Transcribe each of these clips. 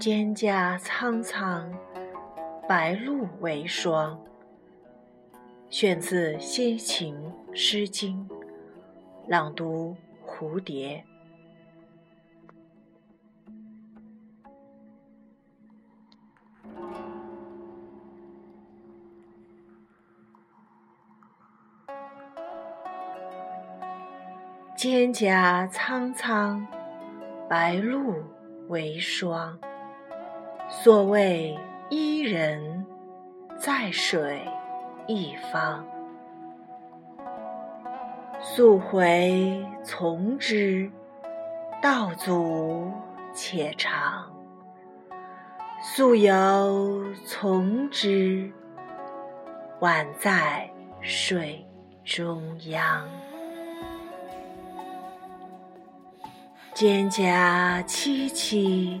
蒹葭苍苍，白露为霜。选自先秦《诗经》，朗读蝴蝶。蒹葭苍苍，白露为霜。所谓伊人，在水一方。溯洄从之，道阻且长；溯游从之，宛在水中央。蒹葭萋萋，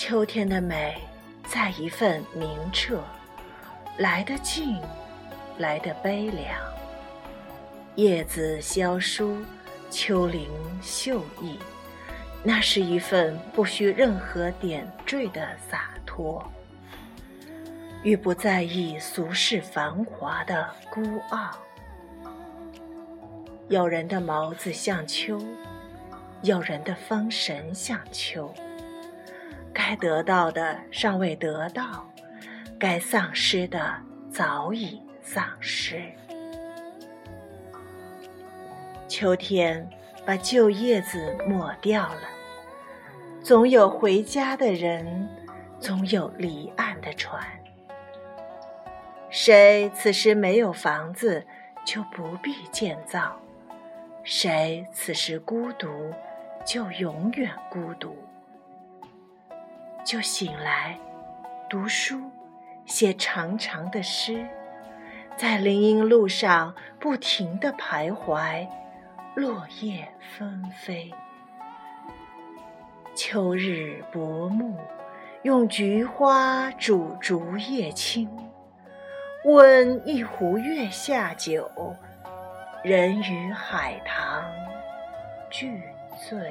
秋天的美，在一份明澈，来得静，来得悲凉。叶子萧疏，秋林秀逸，那是一份不需任何点缀的洒脱，与不在意俗世繁华的孤傲。有人的眸子像秋，有人的风神像秋。该得到的尚未得到，该丧失的早已丧失。秋天把旧叶子抹掉了，总有回家的人，总有离岸的船。谁此时没有房子，就不必建造；谁此时孤独，就永远孤独。就醒来，读书，写长长的诗，在林荫路上不停地徘徊，落叶纷飞。秋日薄暮，用菊花煮竹叶青，温一壶月下酒，人与海棠俱醉。